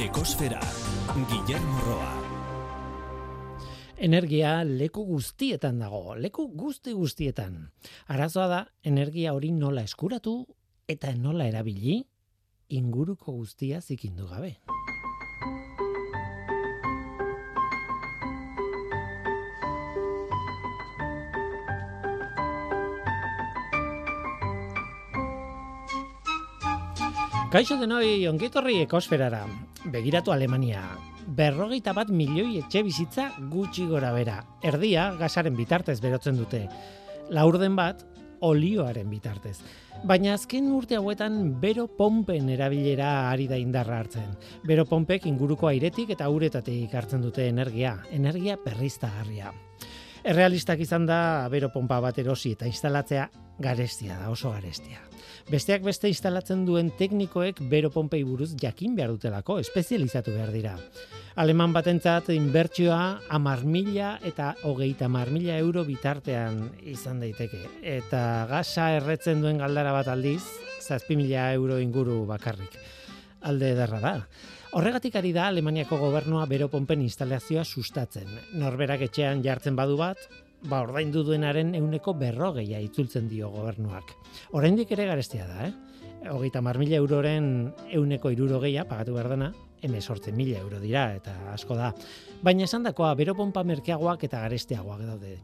Ekosfera, Guillermo Roa. Energia leku guztietan dago, leku guzti guztietan. Arazoa da, energia hori nola eskuratu eta nola erabili, inguruko guztia zikindu gabe. Kaixo denoi ongitorri ekosferara. Begiratu Alemania. Berrogeita bat milioi etxe bizitza gutxi gora bera. Erdia gasaren bitartez berotzen dute. Laurden bat olioaren bitartez. Baina azken urte hauetan bero pompen erabilera ari da indarra hartzen. Bero pompek inguruko airetik eta uretatik hartzen dute energia. Energia perriztagarria. Errealistak izan da bero pompa bat erosi eta instalatzea garestia da, oso garestia. Besteak beste instalatzen duen teknikoek bero pompei buruz jakin behar dutelako, espezializatu behar dira. Aleman batentzat inbertsioa amar mila eta hogeita amar mila euro bitartean izan daiteke. Eta gasa erretzen duen galdara bat aldiz, zazpi mila euro inguru bakarrik. Alde ederra da. Horregatik ari da Alemaniako gobernua bero pompen instalazioa sustatzen. Norberak etxean jartzen badu bat, ba ordaindu duenaren euneko berrogeia itzultzen dio gobernuak. Oraindik ere garestia da, eh? Hogeita mar mila euroren euneko irurogeia pagatu behar dena, sortzen mila euro dira eta asko da. Baina esan dakoa, bero pompa merkeagoak eta garestiagoak daude.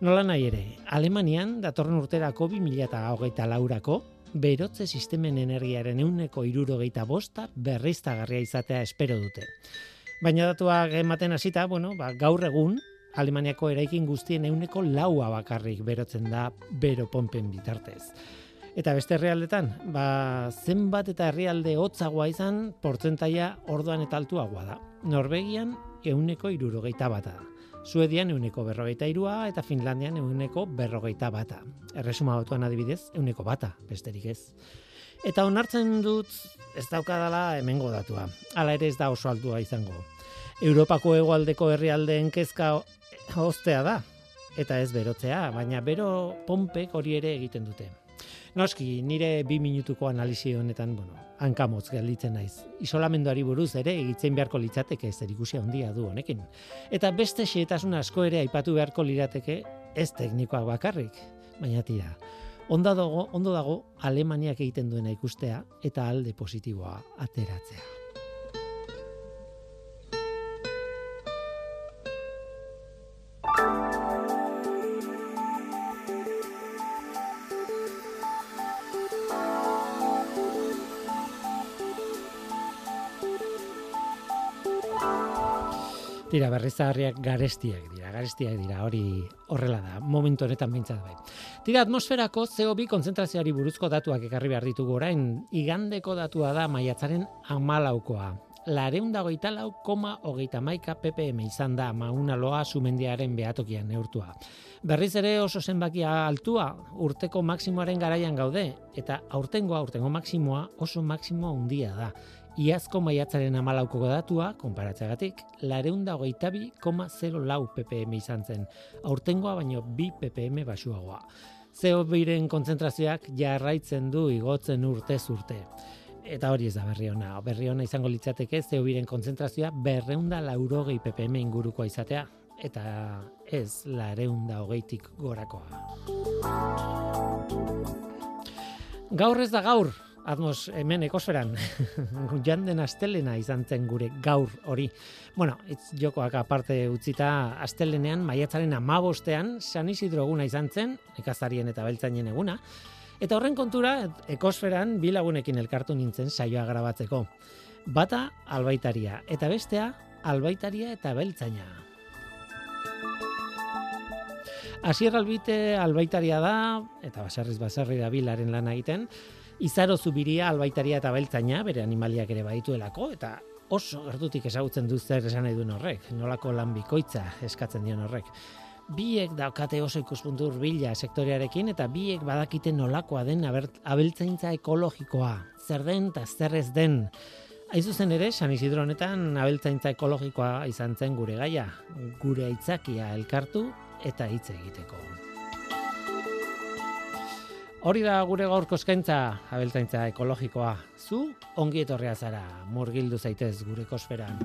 Nola nahi ere, Alemanian datorren urterako bi mila eta hogeita laurako, berotze sistemen energiaren euneko irurogeita bosta berriztagarria izatea espero dute. Baina datuak ematen hasita, bueno, ba, gaur egun, Alemaniako eraikin guztien euneko laua bakarrik berotzen da bero pompen bitartez. Eta beste herrialdetan, ba, zenbat eta herrialde hotzagoa izan, portzentaia orduan eta altuagoa da. Norvegian euneko irurogeita bata. Suedian euneko berrogeita irua eta Finlandian euneko berrogeita bata. Erresuma batuan adibidez, euneko bata, besterik ez. Eta onartzen dut ez daukadala hemengo datua. Hala ere ez da oso altua izango. Europako hegoaldeko herrialdeen kezka hostea da, eta ez berotzea, baina bero pompek hori ere egiten dute. Noski, nire bi minutuko analizi honetan, bueno, hankamotz gelditzen naiz. Isolamenduari buruz ere egitzen beharko litzateke zer ikusia handia du honekin. Eta beste xeetasun asko ere aipatu beharko lirateke ez teknikoak bakarrik, baina tira. Ondo dago, ondo dago Alemaniak egiten duena ikustea eta alde positiboa ateratzea. Tira, berrizarriak garestiak dira, garestiak dira, hori horrela da, momentu honetan bintzat bai. Tira, atmosferako CO2 konzentrazioari buruzko datuak ekarri behar ditugu orain, igandeko datua da maiatzaren amalaukoa. Lareunda goita lau, koma hogeita maika ppm izan da mauna loa sumendiaren behatokian neurtua. Berriz ere oso zenbakia altua, urteko maksimoaren garaian gaude, eta aurtengoa, aurtengo maksimoa oso maksimoa undia da. Iazko maiatzaren amalauko datua, konparatzeagatik, lareunda hogeita koma lau ppm izan zen. Aurtengoa baino bi ppm basuagoa. Zeo biren kontzentrazioak jarraitzen du igotzen urte urte. Eta hori ez da berri ona. Berri ona izango litzateke zeo biren kontzentrazioa berreunda laurogei ppm ingurukoa izatea. Eta ez lareunda hogeitik gorakoa. Gaur ez da gaur, Admos hemen ekosferan, janden astelena izan zen gure gaur hori. Bueno, itz jokoak aparte utzita astelenean, maiatzaren amabostean, San Isidro eguna izan zen, ikazarien eta beltzainen eguna. Eta horren kontura, ekosferan bilagunekin elkartu nintzen saioa grabatzeko. Bata albaitaria, eta bestea albaitaria eta beltzaina. Asier albite albaitaria da, eta baserriz baserri da bilaren lan egiten, Izaro zubiria albaitaria eta beltzaina, bere animaliak ere badituelako, eta oso gertutik ezagutzen du zer esan nahi duen horrek, nolako lan bikoitza eskatzen dion horrek. Biek daukate oso ikuspuntu urbila sektorearekin eta biek badakite nolakoa den abeltzaintza ekologikoa, zer den eta zer ez den. Aizuzen ere, San Isidro honetan abeltzaintza ekologikoa izan zen gure gaia, gure aitzakia elkartu eta hitz egiteko. Hori da gure gaurko eskaintza, abeltaintza ekologikoa. Zu ongi etorria zara, murgildu zaitez gure kosferan.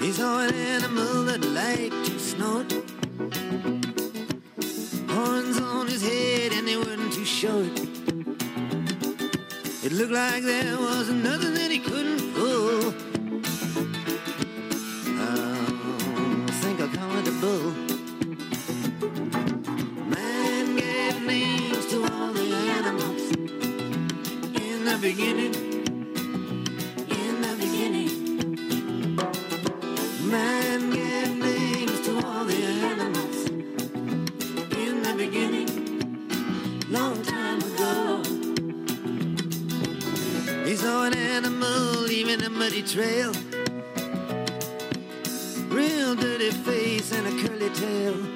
He's an animal that liked to snort. Horns on his head and they weren't too short. It looked like there was nothing that he couldn't pull. I think I'll call it a bull. Man gave names to all the animals in the beginning. Trail. Real dirty face and a curly tail.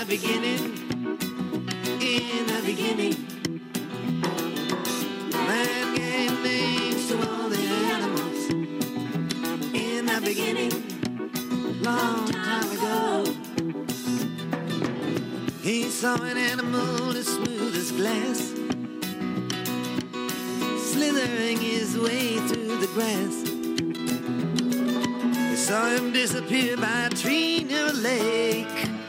The beginning. In the beginning. Man gave names to all the animals in the beginning. Long time ago. He saw an animal as smooth as glass, slithering his way through the grass. Saw him disappear by a tree near a lake.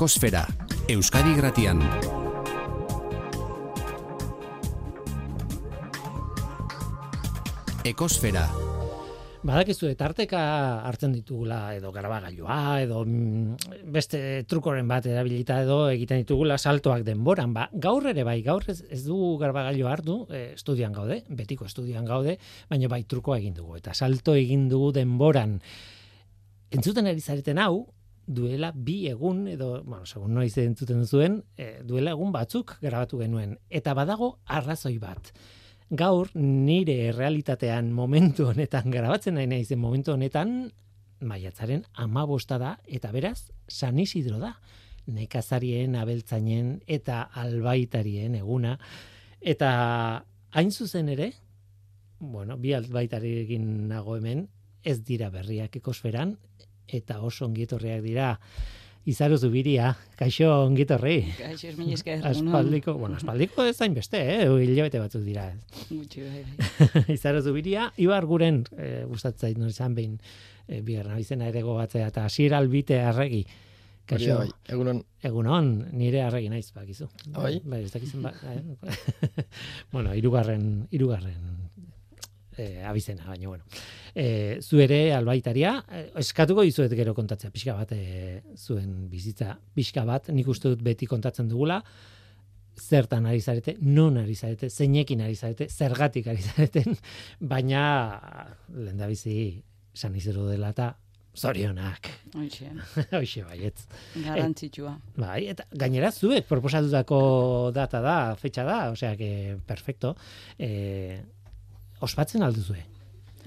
Ekosfera, Euskadi Gratian. Ekosfera. Badakizu etarteka hartzen ditugula edo garabagailua edo mm, beste trukoren bat erabilita edo egiten ditugula saltoak denboran. Ba, gaur ere bai, gaur ez, ez dugu garabagailua hartu, e, estudian gaude, betiko estudian gaude, baina bai trukoa egin dugu eta salto egin dugu denboran. entzuten ari zareten hau, duela bi egun, edo, bueno, segun noiz entzuten duzuen, e, duela egun batzuk grabatu genuen. Eta badago arrazoi bat. Gaur, nire realitatean momentu honetan, grabatzen nahi naizen momentu honetan, maiatzaren amabosta da, eta beraz, San Isidro da. Nekazarien, abeltzainen eta albaitarien eguna. Eta hain zuzen ere, bueno, bi albaitariekin nago hemen, ez dira berriak ekosferan, eta oso ongietorriak dira. Izaru zubiria, kaixo ongitorri. Ez mila esker. Aspaldiko, bueno, aspaldiko ez zain beste, eh? hilabete batzuk dira. Gutxi, bai, bai. Izaru zubiria, ibar guren, e, gustatzait non izan behin, e, bigarren abizena ere gogatzea, eta asier albite arregi. Kaixo, bai, egunon, egunon, nire arregi naiz, bakizu. Bai? Bai, ez dakizun, ba, eh? bueno, irugarren, irugarren eh, abizena, baina bueno. Eh, zu ere albaitaria, eh, eskatuko dizuet gero kontatzea, pixka bat eh, zuen bizitza, pixka bat, nik uste dut beti kontatzen dugula, zertan ari zarete, non ari zarete, zeinekin ari zarete, zergatik ari zareten, baina lehendabizi San Isidro dela eta zorionak, Hoxe, hoxe baietz. garrantzitsua. Bai, eta gainera zuek proposatutako data da, fetxa da, osea que perfecto. Eh, ospatzen alduzue.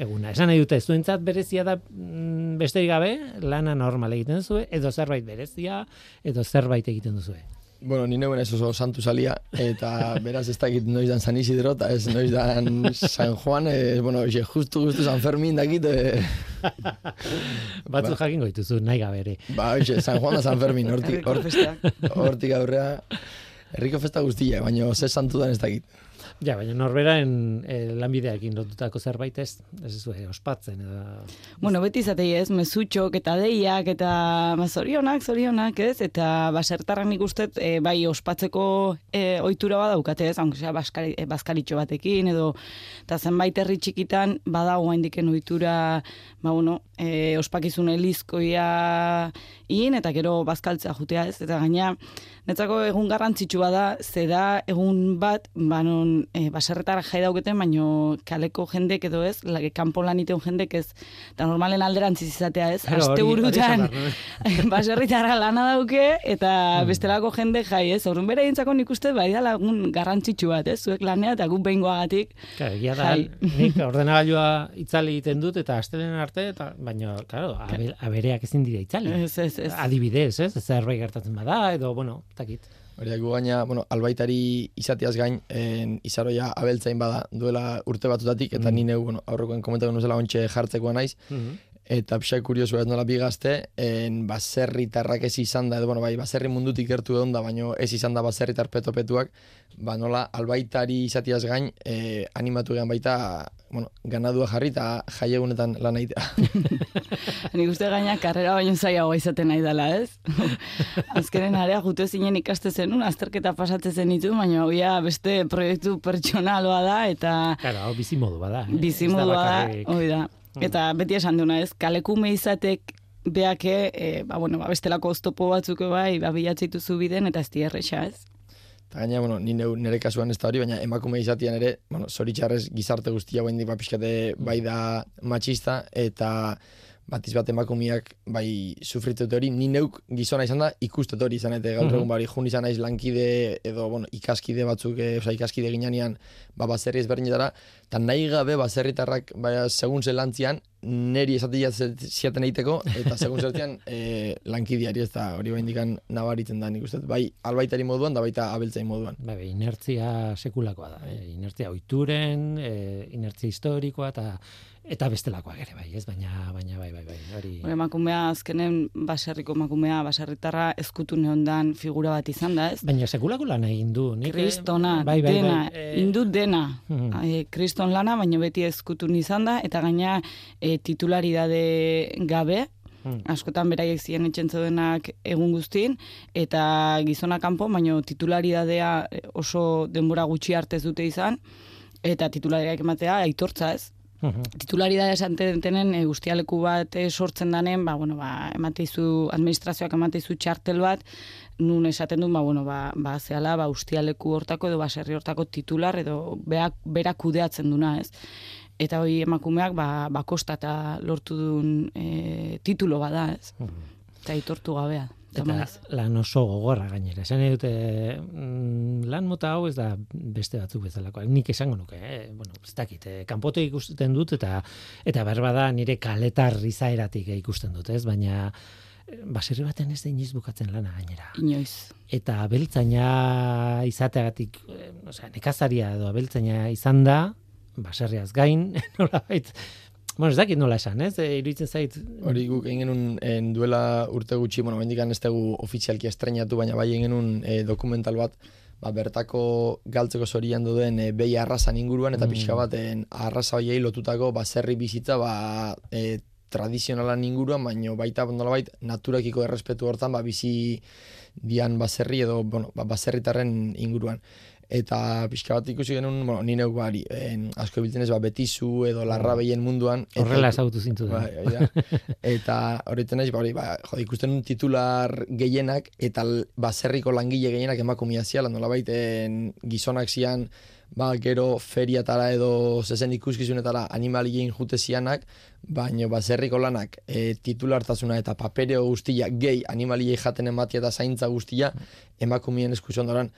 Eguna, esan nahi dute, zuentzat berezia da mm, besterik gabe, lana normal egiten duzue, edo zerbait berezia, edo zerbait egiten duzue. bueno, ni neuen ez oso santu salia, eta beraz ez dakit noiz dan San Isidro, eta ez noiz dan San Juan, ez, bueno, xe, justu, justu San Fermin dakit, e, Batzuk jakingo dituzu, nahi gabe ere. ba, oixe, San Juan da San Fermin, hortik, hortik aurrea, herriko festa guztia, baina ze santu dan ez dakit. Ja, baina norberaen eh, lanbideakin lotutako zerbait ez, ez zuen ospatzen. Edo... Bueno, beti izatei ez, mezutxok eta deiak eta ba, zorionak, zorionak ez, eta basertarrak nik uste e, bai ospatzeko e, ohitura badaukate ez, aunque sea baskari, e, bazkaritxo batekin edo eta zenbait herri txikitan badago haindiken ohitura ba bueno, e, ospakizun elizkoia in eta gero bazkaltzea jutea ez, eta gaina netzako egun garrantzitsua da, ze da egun bat, ba non e, baserretara jai dauketen, baino kaleko jendek edo ez, la, kanpo lan iteun jendek ez, eta normalen alderantziz izatea ez, Claro, aste burutan esan behar baserritarra lana dauke, eta Mm. bestelako jende jai ez, orrun bere dintzako nik uste bai da lagun garrantzitsu bat ez, zuek lanea eta guk behingoagatik, Claro, egia da, nik ordenagailua itzali egiten dut eta astelen arte eta baina claro, abe- abereak ezin dira itzali. ez, ez, ez. Adibidez, ez? Zerbait gertatzen bada edo bueno, takit. Hori da, gu gaina, bueno, albaitari izatiaz gain, en, izaroia abeltzain bada duela urte batutatik, eta Mm. ni neu, bueno, aurrekoen komentatu nuzela ontxe jartzekoa naiz, eta pixak kuriosu ez nola bigazte, en baserritarrak ez izan da, edo, bueno, bai, baserri mundutik gertu egon da, baino ez izan da baserritar petopetuak, ba nola albaitari izatiaz gain, eh, animatu gehan baita, bueno, ganadua jarri eta jaiegunetan lan egitea. Nik uste gaina karrera baino zaiagoa izaten nahi dela, ez? Azkenen area jute zinen ikaste zenun, azterketa pasatzen zen ditu, baina hoia beste proiektu pertsonaloa da, eta Claro, bizimodu bada. eh? Bizimodua da, hoi da. Eta beti esan duna, ez? Kalekume izatek beake, e, ba, bueno, ba, bestelako oztopo batzuk bai, ba, bilatzituzu biden, eta ez di erresa, ez? Eta gaina, bueno, ni nire kasuan ez da hori, baina emakume izatian ere, bueno, zoritxarrez gizarte guztia guen ba, pixkate bai da matxista, eta batiz bat emakumiak bai sufritzet hori, ni neuk gizona izan da ikustut hori izan, eta gaur Mhm. egun bari jun izan naiz lankide edo, bueno, ikaskide batzuk, e, oza, ikaskide ginean ba, baserri ezberdinetara, eta nahi gabe baserritarrak, bai, segun ze lantzian, neri esatia ziaten egiteko, eta segun zertian e, lankidiari ez da hori baindikan nabaritzen da nik uste, bai albaitari moduan, da baita abeltzain moduan. Bai, bai, inertzia sekulakoa da. Eh? Inertzia oituren, eh, inertzia historikoa eta eta bestelakoak ere bai, ez? Baina baina bai, bai, bai. Hori Hore, emakumea azkenen baserriko emakumea, baserritarra eskutu neondan figura bat izan da, ez? Baina sekulako lan egin du. Eh, Kristona, bai, bai, dena, bai, eh, indut dena. Mhm. E, kriston lana, baina beti ezkutun izan da, eta gaina e, titularidade gabe, Hmm. askotan beraiek ziren etxen zeudenak egun guztin, eta gizona kanpo, baina titularidadea e, oso denbora gutxi arte ez dute izan, eta titulariak ematea aitortza ez. Mhm. Titularidadea esaten denen e, guztialeku bat e, sortzen danen, ba, bueno, ba, emateizu, administrazioak emateizu txartel bat, nun esaten du, ba, bueno, ba, ba, zehala, ba, ustialeku hortako edo baserri hortako titular edo beak, berak kudeatzen duna, ez? eta hori emakumeak ba, ba kostata lortu duen e, titulo bada, ez? Eta aitortu gabea. Eta lan oso gogorra gainera. Esan nahi dute, mm, lan mota hau ez da beste batzuk bezalakoa. Nik esango nuke, eh? bueno, ez dakit, eh? kanpote ikusten dut eta eta berba da nire kaletar izaeratik ikusten dut, ez? Baina baserri baten ez da inoiz bukatzen lana gainera. Inoiz. Eta abeltzaina izateagatik, eh, osea, nekazaria edo abeltzaina izan da, baserriaz gain, nolabait, bueno, ez dakit nola esan, ez? E, iruditzen zait, Hori guk egin genuen en, duela urte gutxi, bueno, mendikan ez dugu ofizialki estrenatu, baina bai egin genuen eh, dokumental bat, ba, bertako galtzeko zorian duden e, behi arrasan inguruan, eta Mm. pixka bat en, arrasa hoiei lotutako baserri bizitza ba, e, tradizionalan inguruan, baino baita nolabait naturakiko errespetu hortan ba, bizi dian baserri edo bueno, ba, baserritarren inguruan. Eta pixka bat ikusi genuen, bueno, ni neuk bari, en, asko biltzen ez, ba, betizu edo larra behien munduan. horrela ezagutu zintu da. Da. eta horretzen naiz, ba, hori, ba, jo, ikusten un titular gehienak, eta baserriko langile gehienak emakumia ziala, nolabait en, gizonak zian, ba, gero feriatara edo zezen ikuskizunetara animalien jute zianak, baino baserriko lanak e, titulartasuna eta papereo guztia gehi animaliei jaten ematia eta zaintza guztia emakumien eskuzion doran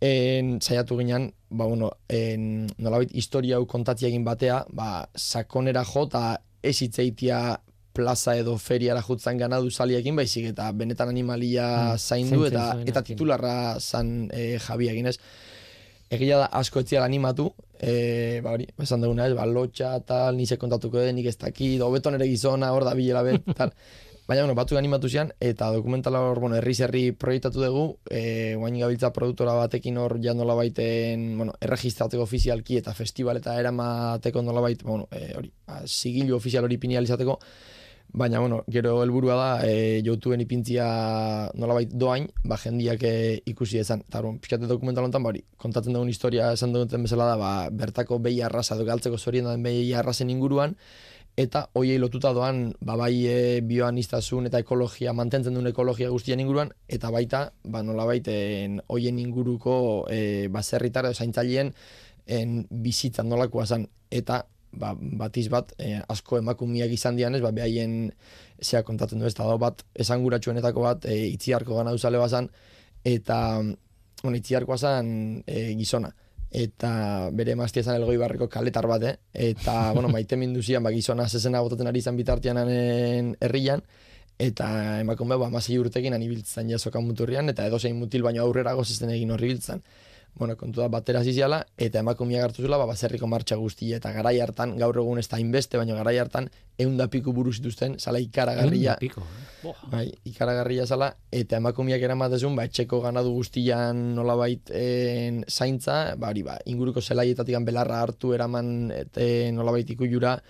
en, saiatu ginen, ba, bueno, en, nolabait historia hau kontatzia egin batea, ba, sakonera jo eta ez hitzeitia plaza edo feriara jutzan ganadu saliekin, baizik eta benetan animalia Mm, zaindu eta eta titularra zan e, jabi eginez. Egia da asko etziala animatu, e, ba hori, esan duguna ez, ba, lotxa, tal, nise kontatuko den, nik ez dakit, hobeto nere gizona, hor da bilela bet, tal. Baina, bueno, batzuk animatu zian, eta dokumentala hor, bueno, herriz herri proiektatu dugu, e, guain gabiltza produktora batekin hor ja nola baiten, bueno, erregistrateko ofizialki eta festival eta eramateko nola bait, bueno, e, hori, ba, sigilu ofizial hori pini ahal izateko, Baina, bueno, gero helburua da, e, joutuen ipintzia nolabait doain, ba, jendiak e, ikusi ezan. Eta, bueno, pixkate dokumental honetan, bari, kontatzen dugun historia esan duten bezala da, ba, bertako behi arrasa, edo galtzeko zorien den behi arrasen inguruan, eta hoiei lotuta doan, ba, bai e, bioaniztasun eta ekologia, mantentzen duen ekologia guztien inguruan, eta baita, ba, nolabait, en, hoien inguruko e, baserritar edo zaintzaileen en, bizitzan nolakoa zen. Eta ba, batiz bat, eh, asko emakumiak izan dianez, ba, behaien zea kontatzen du ez, da bat, esanguratsuenetako bat, e, itziarko gana duzale bazan, eta, bueno, itziarkoa zan e, gizona. Eta bere emaztia zan elgoi barreko kaletar bat, eh? Eta, bueno, maite minduzian, ba, gizona zezena botaten ari izan bitartian hanen herrian, eta emakume, ba, amasei urtekin anibiltzen jasokan muturrian, eta edozein mutil baino aurrera gozesten egin horri biltzen bueno, kontu da batera ziziala, eta emakumiak hartu zula, ba, baserriko martxa guztia, eta garai hartan, gaur egun ez da inbeste, baina garai hartan, egun da piku buru zituzten, zala ikaragarria, Piko, eh? Bai, ikaragarria zala, eta emakumiak eramatezun, ba, etxeko ganadu guztian nolabait en, zaintza, ba, hori, ba, inguruko zelaietatik belarra hartu eraman, eta nolabait ikujura,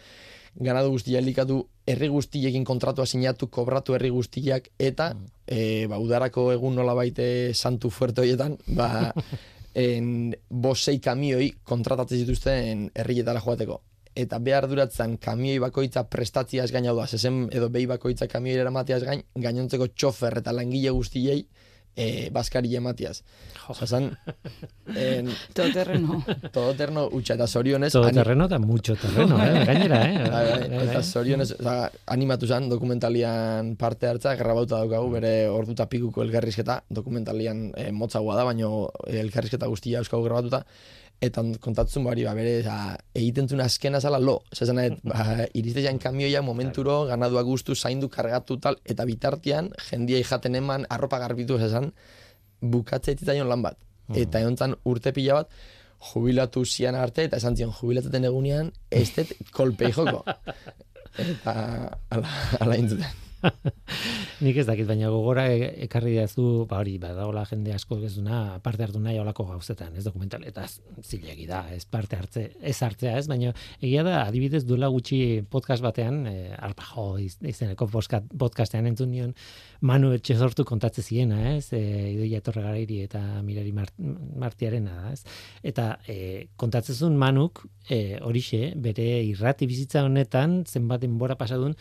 ganadu guztia elikatu, herri guztiekin kontratua sinatu, kobratu herri guztiak, eta e, ba, udarako egun nolabait eh, santu fuerte horietan, ba, en, bosei kamioi kontratatzen zituzten herrietara joateko. Eta behar duratzen kamioi bakoitza prestatziaz gain hau da, zezen edo behi bakoitza kamioi eramateaz gain, gainontzeko txofer eta langile guztiei e, baskari ematiaz. Osa, zan, en, Todoterreno. todoterno utxa eta zorionez, Todo ani- terreno eta mucho terreno, eh? Gainera, eh? Bai, bai, Bai, bai. eta zorionez, oza, animatu zen dokumentalian parte hartza, grabauta daukagu bere orduta pikuko elkarrizketa, dokumentalian e, motzagoa da, baino eh, elkarrizketa guztia euskagu grabatuta, eta on- kontatzen bari, ba, bere, oza, egiten zuen azkena zala lo, zezen, ba, iriste kamioia momenturo, ganadua guztu, zaindu, kargatu tal, eta bitartean, jendia jaten eman, arropa garbitu, zezen, bukatze zitzaion lan bat. Eta egon urte pila bat, jubilatu zian arte, eta esan zion, jubilatzen egunean, ez dut kolpei joko. Eta ala, ala intzuten. Nik ez dakit, baina gogora e- ekarri dazu, ba hori, badagola jende asko ez duna parte hartu nahi olako gauzetan, ez dokumental, eta zilegi da, ez parte hartze, ez hartzea, ez, baina egia da, adibidez duela gutxi podcast batean, e, arpajo iz- izeneko podcast, podcastean entzun nion, Manu Etxezortu kontatze ziena, ez, e, idoia etorre garairi eta mirari Mart, martiarena da, ez, eta e, kontatzezun Manuk, e, horixe, bere irrati bizitza honetan, zenbat denbora pasadun,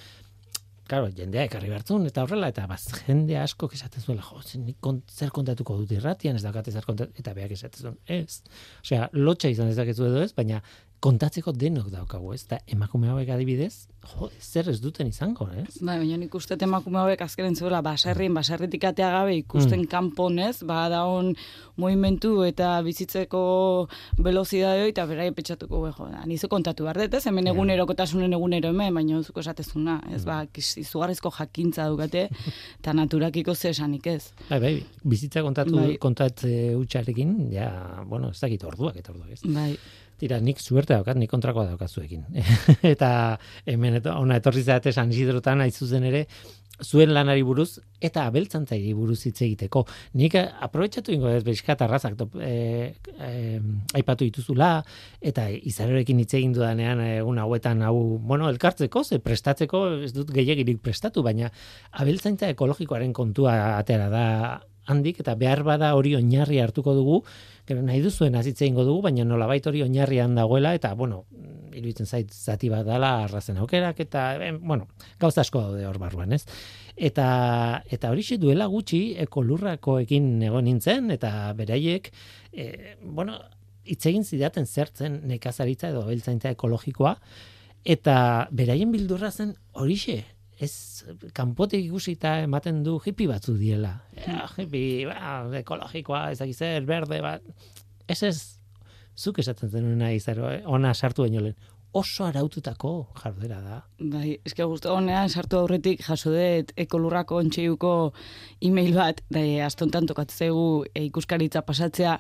Claro, jendea ekarri bertzun, eta horrela, eta baz, jende asko esaten zuela, jo, zen, kont, zer kontatuko dut irratian, ez dakate zer kontatu, eta beak esaten zuen, ez. Osea, lotxa izan ez dakezu edo ez, baina kontatzeko denok daukagu, ez? Eta emakume hauek adibidez, jo, zer ez duten izango, ez? Bai, baina nik uste emakume hauek azkenen zuela baserrin, baserritik atea gabe ikusten Mm. kanponez, ba daun movimentu eta bizitzeko velozidadeo eta berai pentsatuko jo, da, nizu kontatu behar dut, ez? Hemen Ja. egunerokotasunen egunero hemen, baina zuko esatezuna, ez? Ba, kis- izugarrizko jakintza dukate eta naturakiko ze esanik ez. Bai, bai, bizitza kontatu Bai. kontatze hutsarekin, ja, bueno, ez dakit orduak eta orduak, ez? Bai. Tira, nik suerte daukat, nik kontrakoa daukat zuekin. eta hemen eto, ona etorri zarete San Isidrotan hain zuzen ere, zuen lanari buruz eta abeltzantzari buruz hitz egiteko. Nik eh, aprobetxatu ingo ez bezkat arrazak top, e, e, aipatu dituzula eta izarerekin hitz egin dudanean egun hauetan hau, bueno, elkartzeko, ze prestatzeko ez dut gehiagirik prestatu, baina abeltzaintza ekologikoaren kontua atera da handik eta behar bada hori oinarri hartuko dugu, gero nahi duzuen azitze ingo dugu, baina nolabait hori oinarrian dagoela eta bueno, iruditzen zait zati bat dala arrazen aukerak eta bueno, gauza asko daude hor barruan, ez? Eta eta horixe duela gutxi ekolurrakoekin egon nintzen eta beraiek e, bueno, hitz egin zidaten zertzen nekazaritza edo abeltzaintza ekologikoa eta beraien bildurra zen horixe ez kanpotik ikusita ematen du hippie batzu diela. Ja, hippie, ba, ekologikoa, ez dakiz zer, berde, bat. Ez ez, zuk esaten zenuna izaro, eh? ona sartu baino lehen. Oso araututako jardera da. Bai, eske gustu honean sartu aurretik jaso dut ekolurrako ontseiuko email bat, da astontan tokatzegu e, ikuskaritza pasatzea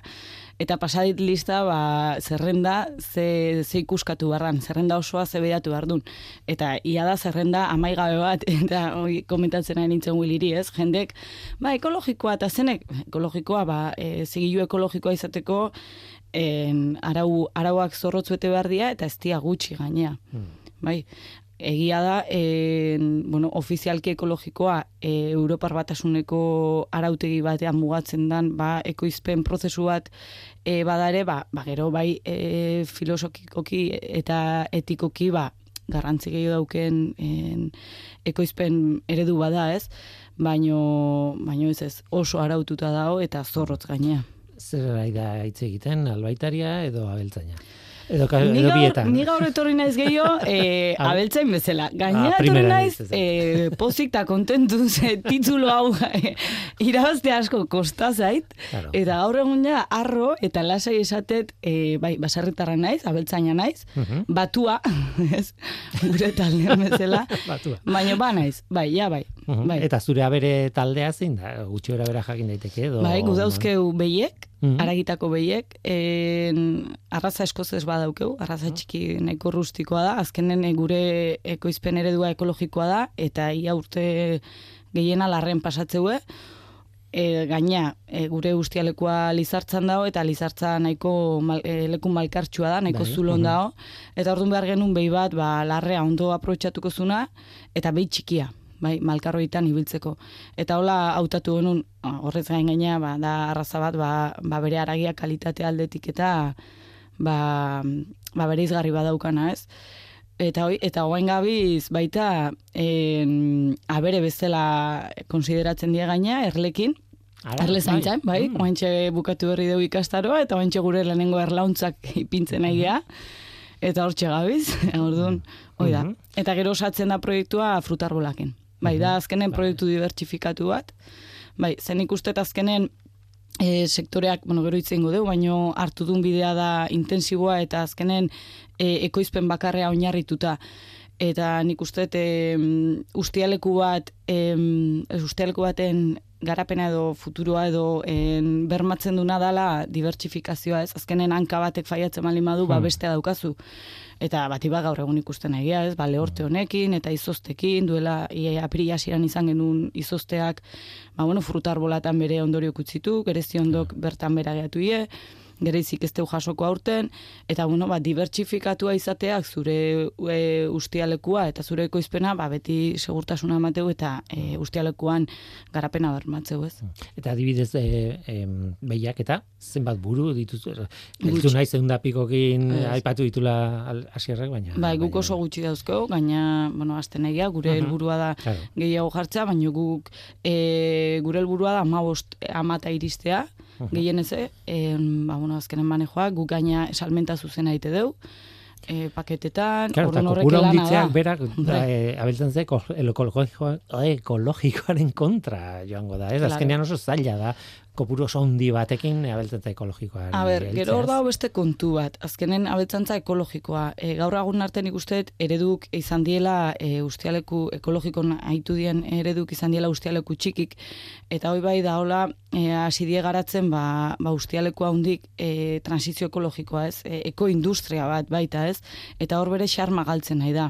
eta pasadit lista ba, zerrenda ze, ze ikuskatu barran, zerrenda osoa ze behatu bardun. Eta ia da zerrenda amaigabe bat, eta hoi komentatzen ari nintzen wiliri ez, jendek, ba, ekologikoa eta zenek, ekologikoa, ba, e, zigilu ekologikoa izateko, en, arau, arauak zorrotzuete behar dira, eta ez dia gutxi gainea. Bai, egia da, en, bueno, ofizialki ekologikoa e, Europar batasuneko arautegi batean mugatzen dan, ba, ekoizpen prozesu bat e, badare, ba, ba, gero bai e, filosofikoki eta etikoki, ba, garrantzi gehiago dauken en, ekoizpen eredu bada, ez? Baino, baino ez ez, oso araututa dago eta zorrotz gainea. Zer ari da hitz egiten, albaitaria edo abeltzaina? Edo, Ni edo bietan. ni gaur etorri naiz gehiago, e, Ah. abeltzain bezala. Gainera Ah, etorri naiz, e, pozik eta kontentu ze titulu hau e, irabazte asko kosta zait. Claro. Eta gaur egun ja, arro eta lasai esatet, e, bai, basarritarra naiz, abeltzaina naiz, Mhm. batua, ez, gure taldean bezala, Batua. baina ba naiz, bai, ja, bai. Mhm. bai. Eta zure abere taldea zein da? Gutxi gora bera jakin daiteke edo? Bai, gu dauzkeu behiek, Mhm. aragitako behiek, en, arraza eskozez badaukeu, arraza txiki nahiko rustikoa da, azkenen e, gure ekoizpen eredua ekologikoa da, eta ia urte gehiena larren pasatzeue, e, gaina e, gure ustialekoa lizartzan dago, eta lizartza nahiko mal, e, leku malkartsua da, nahiko Bai, zulon mhm. dago, eta orduan behar genuen behi bat, ba, larrea ondo aprobetxatuko zuna, eta behi txikia bai, malkarroitan ibiltzeko. Eta hola hautatu genuen, ah, horrez gain gaina, ba, da arraza bat, ba, ba bere aragia kalitate aldetik eta ba, ba bere izgarri badaukana, ez? Eta hoi, eta hoain gabiz baita en, abere bezala konsideratzen die gaina, erlekin, Ara, Erle zaintzan, bai, Mm. oaintxe bukatu berri dugu ikastaroa, eta oaintxe gure lehenengo erlauntzak ipintzen nahi gea, eta hortxe gabiz, orduan, hoi da. Mhm. Eta gero osatzen da proiektua frutarbolaken. Bai, da azkenen Bai. proiektu dibertsifikatu bat. Bai, zen ikustet azkenen e, sektoreak, bueno, gero itzengo dugu, baino hartu duen bidea da intensiboa eta azkenen e, ekoizpen bakarrea oinarrituta. Eta nik uste e, ustialeku bat, ez ustialeku baten garapena edo futuroa edo en, bermatzen duna dala dibertsifikazioa ez, azkenen hanka batek faiatzen bali madu, ba Hmm. bestea daukazu. Eta bati ba gaur egun ikusten egia, ez, ba lehorte honekin eta izoztekin, duela ie, aprila hasieran izan genuen izozteak, ba bueno, frutarbolatan bere ondorio kutzitu, gerezi ondok bertan bera gehiatu ie, gerezik ez teu jasoko aurten, eta bueno, ba, dibertsifikatua izateak zure e, ustialekua eta zure ekoizpena, ba, beti segurtasuna emateu eta e, ustialekuan garapena bermatzeu, ez? Eta adibidez, e, em, behiak eta zenbat buru dituzu. Gutxi. Eltu naiz egun pikokin Ez. aipatu ditula hasierrek, baina... Bai, guk oso gutxi dauzkeu, gaina, bueno, azten egia, gure helburua da Claro. gehiago jartzea, baina guk e, gure helburua da amabost amata iristea. Gehienez, e, ba, bueno, azkenen manejoa, guk gaina salmenta zuzena ite deu, e, paketetan, Claro, orduan horrek lana da. berak da, e, abeltzen ze eko- ekologiko- ekologikoaren kontra joango da, ez? Claro. Azkenean oso zaila da, kopuru oso handi batekin abeltzen ekologikoaren. A ber, gero hor dago beste kontu bat. Azkenen abetzantza ekologikoa. E, gaur egun arte nik uste ereduk izan diela e, ustialeku ekologikon aitu dien ereduk izan diela ustialeku txikik eta hoi bai da hola e, hasi die garatzen ba, ba ustialeku handik e, transizio ekologikoa, ez? E, ekoindustria bat baita, ez? Eta hor bere xarma galtzen nahi da.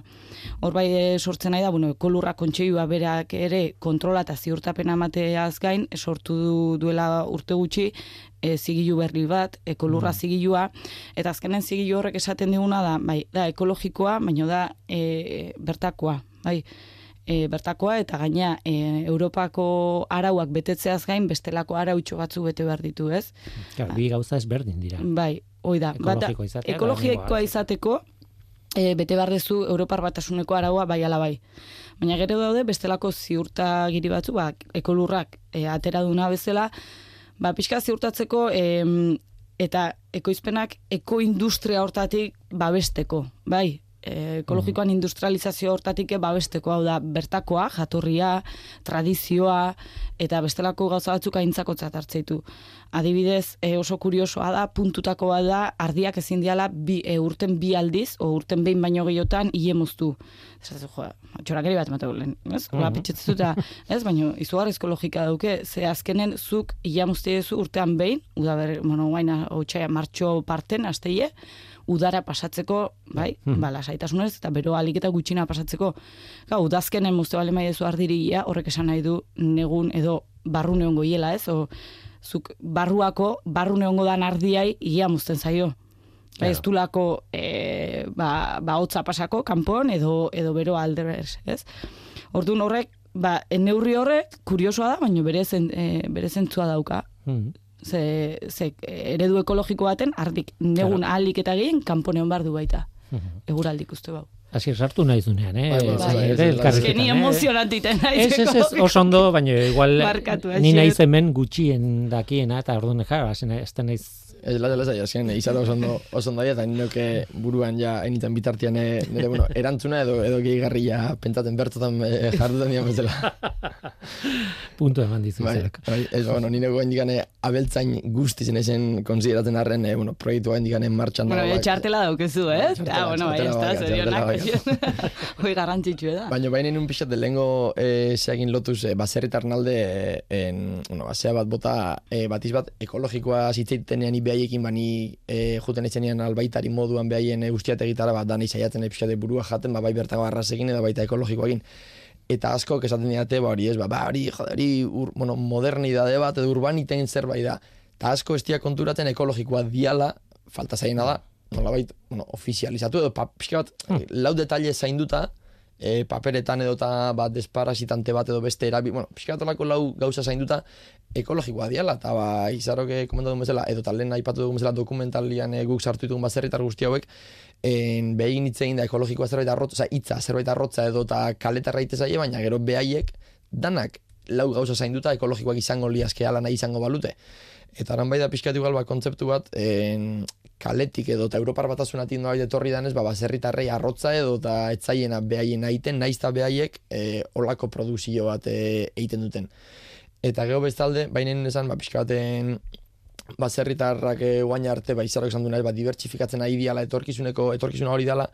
Hor bai e, sortzen nahi da, bueno, ekolurra kontseilua berak ere kontrola eta ziurtapena emateaz gain sortu du, duela urte gutxi e, zigilu berri bat, ekolurra zigilua, eta azkenen zigilu horrek esaten diguna da, bai, da ekologikoa, baina da e, bertakoa, bai, e, bertakoa eta gaina e, Europako arauak betetzeaz gain bestelako arautxo batzu bete behar ditu, ez? Claro, bi gauza ezberdin dira. Bai, hoi da. Bata- Ekologiko izatea eta ekologikoa izateko, e, bete behar dezu Europar batasuneko araua bai ala bai. Baina gero daude bestelako ziurtagiri batzu, ba, ekolurrak e, atera duna bezala, ba, pixka ziurtatzeko em, eta ekoizpenak ekoindustria hortatik babesteko, bai, e, ekologikoan industrializazio hortatik babesteko, hau da, bertakoa, jatorria, tradizioa, eta bestelako gauza batzuk aintzakotzat hartzeitu. Adibidez, e, oso kuriosoa da, puntutako bat da, ardiak ezin diala bi, e, urten bi aldiz, o urten behin baino gehiotan, hile moztu. Esatzen, jo, txorakeri bat emateko lehen, ez? Hola, Mhm. pitzetzu eta, ez? Baina, izugarrizko logika dauke, ze azkenen zuk ia muztiezu urtean behin, uda ber, bueno, guaina, hotxaia, martxo parten, asteie, udara pasatzeko, bai, Mhm. ba, lasaitasunez, eta bero alik eta gutxina pasatzeko. Ga, udazkenen muzte bale maiezu ardirigia, horrek esan nahi du negun edo barru neongo hiela, ez? O, zuk barruako, barru neongo dan ardiai, ia muzten zaio. Ba, ez dulako, e, ba, ba, hotza pasako, kanpon, edo, edo bero alde bez, ez? Orduan horrek, ba, neurri horrek, kuriosoa da, baina bere, zen, e, bere zentzua dauka. Mhm. Ze, ze eredu ekologiko baten, ardik negun Claro. ahalik eta gehien, kanponeon bar du baita. Mhm. Eguraldik uste bau. Hasi sartu nahi zunean, eh? Bai, bai, bai, bai, Ez ni eh? emozionantiten Ez, ez, ez, oso ondo, baina igual Barkatu, ni naiz hemen gutxien dakiena, eta orduan, hasen ez da naiz Ez lasa, lasa, jasien, izara oso ondo, oso ondo eta ninoke buruan ja enitan bitartian eh, nire, bueno, erantzuna edo edo gehigarria pentsaten bertotan e, jardutan dian bezala. puntu eman dizu bai, zerak. bai, ez, bueno, nire goen digane abeltzain guzti zen ezen konsideratzen arren, eh, bueno, proiektua digane martxan Bueno, dago, bai. txartela daukezu, ez? Txartela, Ah, bueno, bai, ez da, bai, zorionak. Hoi garrantzitsu da. Baina baina un pixat de lehengo e, zeagin lotuz e, baserritar nalde e, en, bueno, basea bat bota e, batiz bat ekologikoa zitzeitenean ibeaiekin bani e, juten etxenean albaitari moduan behaien e, ustiate gitara bat dani saiatzen e, pixate burua jaten ba, bai bertako arrasekin edo baita ekologikoakin eta askok esaten diate ba hori ez ba, ba hori jode hori ur, bueno, modernidade bat edo urbaniten zerbait da. Eta asko estia konturatzen ekologikoa diala falta zaiena da nolabait, bueno, ofizializatu edo pa, pixka bat, lau detalle zainduta, e, paperetan edo eta bat desparasitante bat edo beste erabi, bueno, pixka bat olako lau gauza zainduta ekologikoa diala, eta ba, izaroke komentatu bezala, edo talen aipatu dugun bezala dokumentalian e, guk sartu ditugun baserritar guzti hauek, en, behin hitz da ekologikoa zerbait arrotza, oza, hitza zerbait arrotza edo eta kaletarra zaie, baina gero behaiek danak lau gauza zainduta ekologikoak izango liazke ala nahi izango balute. Eta aran bai da pixkatu igual ba, kontzeptu bat, en, kaletik edo eta Europar batasunatik noa etorri danez, ba, baserritarrei arrotza edo eta etzaiena behaien aiten, naiz eta behaiek e, olako produzio bat e, egiten duten. Eta gero bestalde, bainen esan, ba, pixka baten baserritarrak e, guain arte, ba, izarok esan du ba, dibertsifikatzen nahi diala, etorkizuneko, etorkizuna hori dela,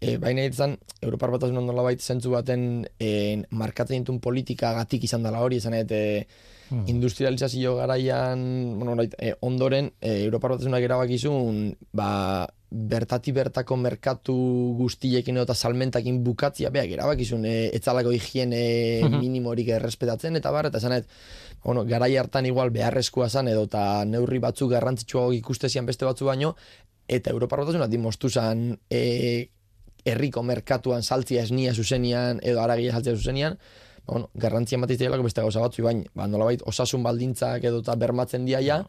e, baina izan, Europar batasunan nola baita zentzu baten e, markatzen ditun politika gatik izan dela hori, esan nahi, Hmm. industrializazio garaian, bueno, orait, e, ondoren, e, Europar batasunak erabakizun, ba, bertati bertako merkatu guztiekin eta salmentakin bukatzia, beak erabakizun, e, etzalako higiene minimorik errespetatzen, eta bar, eta esanet, bueno, garai hartan igual beharrezkoa zan edo eta neurri batzuk garrantzitsuago ikustezian beste batzu baino, eta Europar batasuna dimostu zan e, herriko merkatuan saltzia esnia zuzenian edo aragia saltzia zuzenian, bueno, garrantzia ematen zaielako beste gauza batzu, baina ba, nolabait osasun baldintzak edo eta bermatzen diaia,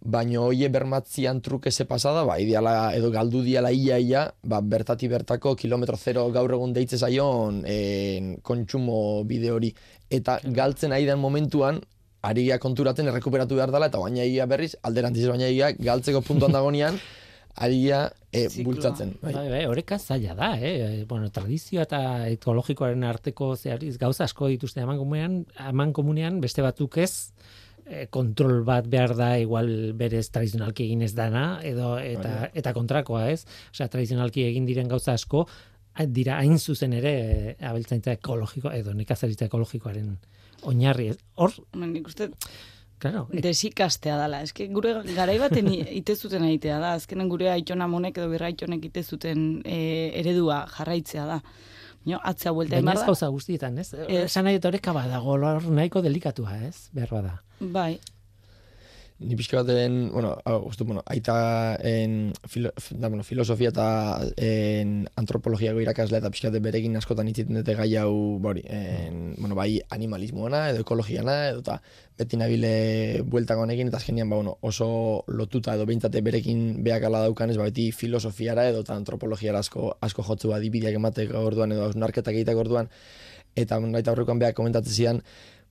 baina hoie bermatzian truke ze pasada, ba, ideala edo galdu diala ia ia, ba, bertati bertako kilometro zero gaur egun deitze zaion en, kontsumo bide hori. Eta galtzen ari den momentuan, ari gea konturatzen errekuperatu behar dela, eta baina egia berriz, alderantziz baina egia, galtzeko puntuan dagonean, aria e, Zikloa. bultzatzen. Bai. Bai, bai, oreka zaila da, eh? Bueno, tradizioa eta ekologikoaren arteko zeariz gauza asko dituzte eman komunean, eman komunean beste batzuk ez, eh, kontrol bat behar da igual berez tradizionalki egin ez dana edo eta eta kontrakoa, ez? Osea, tradizionalki egin diren gauza asko dira hain zuzen ere eh, abeltzaintza ekologiko edo nekazaritza ekologikoaren oinarri. Hor, nik uste claro, desikastea dela. Eske gure garai baten i- ite zuten egitea da. Azkenen gure aitona monek edo birra aitonek ite zuten e, eredua jarraitzea da. Baina atzea buelta baina ez da. gauza guztietan, ez? Esan nahi dut oreka badago, nahiko delikatua, ez? Behar bada. Bai, Ni pixka baten, bueno, hau, uste, bueno, aita en, filo, da, bueno, filosofia eta en, antropologiako irakaslea eta pixka berekin askotan itziten dute gai hau, bori, en, bueno, bai animalismoana edo ekologiana edo eta beti nabile bueltako honekin eta azkenean ba, bueno, oso lotuta edo behintzate berekin beak ala daukanez, ba, beti filosofiara edo eta antropologiara asko, asko jotzu adibideak emateko orduan edo hausnarketak egiteko orduan. Eta baita aurrekoan beak komentatzen zidan,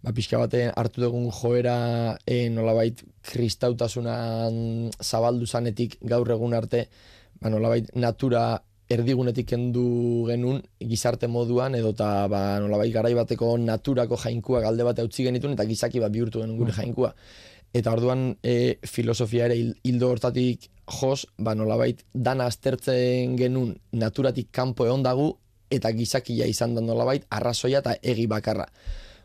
ba, pixka batean hartu dugun joera e, nolabait kristautasunan zabaldu zanetik gaur egun arte, ba, nolabait natura erdigunetik kendu genun gizarte moduan edo eta ba, nolabait garai bateko naturako jainkua galde bat utzi genitun eta gizaki bat bihurtu genuen gure jainkua. Eta orduan e, filosofia ere hil- hildo hortatik jos, ba, nolabait dana aztertzen genun naturatik kanpo egon dagu eta gizakia izan da nolabait arrazoia eta egi bakarra.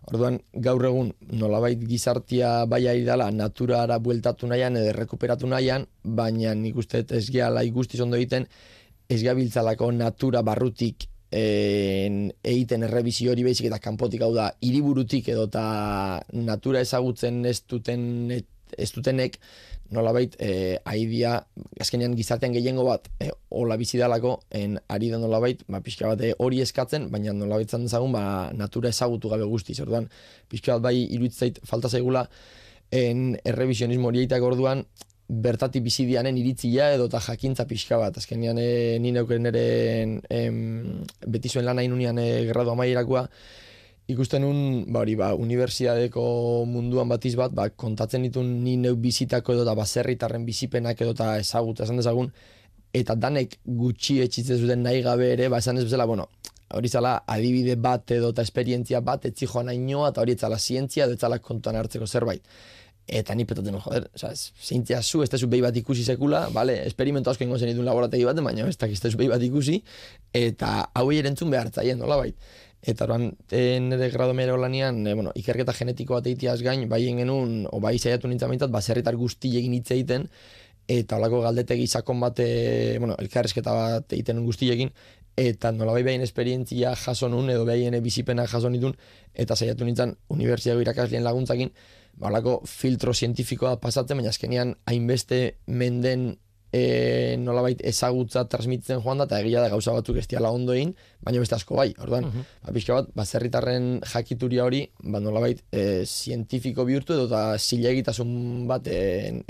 Orduan, gaur egun nolabait gizartia bai ari dela naturara bueltatu nahian edo rekuperatu nahian, baina nik uste ez gehala ikustiz ondo egiten, ez gabiltzalako natura barrutik en, egiten errebizio hori baizik eta kanpotik hau da hiriburutik edo eta natura ezagutzen ez duten ez dutenek nolabait e, aidia azkenean gizartean gehiengo bat e, hola bizi dalako en ari da nolabait ba pixka bat eh, hori eskatzen baina nolabait zan dezagun ba natura ezagutu gabe guztiz orduan pixka bat bai iruditzait falta zaigula en errevisionismo hori egiteak orduan bertatik bizi dianen iritzia edo eta jakintza pixka bat. Azkenean e, ni neuken ere beti zuen lan hain e, gradu amaierakoa, ikusten un, ba hori, ba, unibertsiadeko munduan batiz bat, ba, kontatzen ditun ni neu bizitako edo eta baserritarren bizipenak edo eta ezagut, esan dezagun, eta danek gutxi etxitzen zuten nahi gabe ere, ba, esan ez bezala, bueno, hori zala adibide bat edo eta esperientzia bat, etzi joan hainoa, eta hori etzala zientzia, edo etzala kontuan hartzeko zerbait. Eta ni petatzen, joder, oza, zientzia zu, ez tezu behi bat ikusi sekula, bale, esperimento asko ingo zen ditun laborategi baten, baina ez dakiz tezu behi bat ikusi, eta hauei erentzun behar zaien, nola bait. Eta oran, e, nire grado mero lanian, e, bueno, ikerketa genetiko bat egiteaz gain, bai genuen, o bai saiatu nintzen behintzat, baserritar guzti egin hitz egiten, eta holako galdetegi sakon bat, e, bueno, elkarrezketa bat egiten guztiekin, eta nolabai behin esperientzia jaso nun, edo behin bizipena jaso nitun, eta saiatu nintzen unibertsiago irakaslien laguntzakin, balako filtro zientifikoa pasatzen, baina azkenean hainbeste menden e, nolabait ezagutza transmititzen joan da, eta egia da gauza batzuk ez diala ondo egin, baina beste asko bai. Orduan, ba, pixka bat, baserritarren jakituria hori, ba, nolabait e, zientifiko bihurtu edo eta zilegitasun bat e,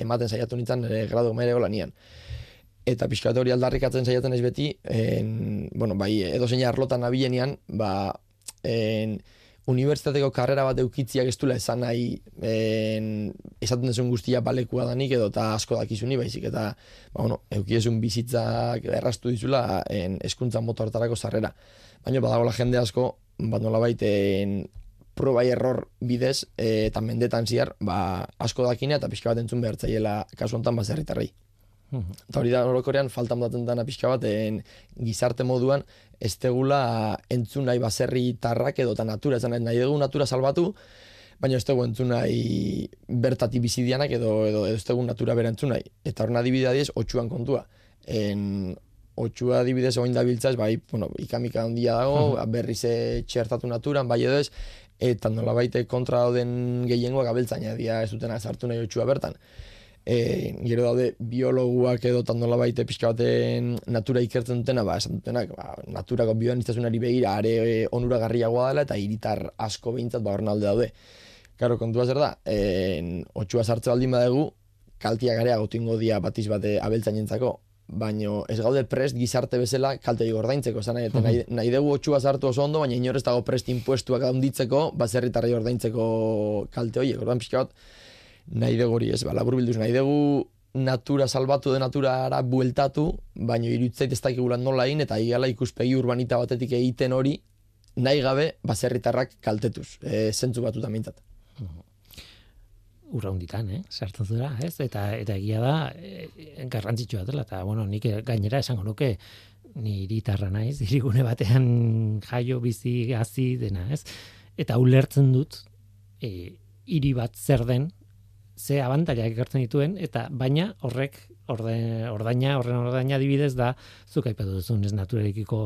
ematen saiatu nintzen e, grado mailego lanian. Eta pixka bat hori aldarrikatzen saiatzen ez beti, en, bueno, bai, edo zein arlotan nabilenean, ba, en, unibertsitateko karrera bat eukitziak ez duela esan nahi en, esaten duzun guztia balekua danik edo eta asko dakizuni baizik eta ba, bueno, eukiesun bizitzak errastu dizula en, eskuntza motortarako sarrera. Baina badagola jende asko, bat nolabait en, probai error bidez e, eta mendetan ziar ba, asko dakina eta pixka bat entzun behar zaiela kasu honetan baserritarrei. Eta hori da orokorean faltan daten dana pixka bat en, gizarte moduan ez tegula entzun nahi baserri tarrak edo eta natura, esan nahi, dugu natura salbatu, baina ez dugu entzun nahi bertati bizidianak edo, edo, edo ez dugu natura bera entzun nahi. Eta horren adibidea diez, otxuan kontua. En, otxua adibidez oin da biltzaz, bai, bueno, ikamika handia dago, berriz eh, txertatu naturan, bai edo ez, eta nola baite kontra dauden gehiengoak abeltzaina dia ez dutena sartu nahi otxua bertan e, gero daude biologuak edo tan nola baite pixka baten natura ikertzen dutena, ba, esan dutenak, ba, naturako bioaniztasunari begira are e, onuragarriagoa dela eta hiritar asko behintzat ba, horren alde daude. Karo, kontua zer da, en, otxua sartze baldin badegu, kaltiak area gotingo dia batiz bate abeltzainentzako, baino ez gaude prest gizarte bezala kalte ordaintzeko, esan nahi, nahi, nahi dugu otxua sartu oso ondo, baina inor ez dago prest impuestuak handitzeko, baserritarrei ordaintzeko kalte horiek, ordan pixka bat, nahi dugu hori ez, ba, labur bilduz, nahi dugu natura salbatu de naturara bueltatu, baino irutzeit ez dakigula nola egin, eta igala ikuspegi urbanita batetik egiten hori, nahi gabe baserritarrak kaltetuz, e, zentzu batuta mintzat. ura hunditan, eh? Sartu dira, ez? Eta eta egia da eh, garrantzitsua dela eta bueno, nik gainera esango nuke ni hiritarra naiz, hirigune batean jaio bizi hazi dena, ez? Eta ulertzen dut eh hiri bat zer den, ze abantailak ekartzen dituen eta baina horrek orde, ordaina, horren ordaina adibidez da zuk aipatu duzun ez naturarekiko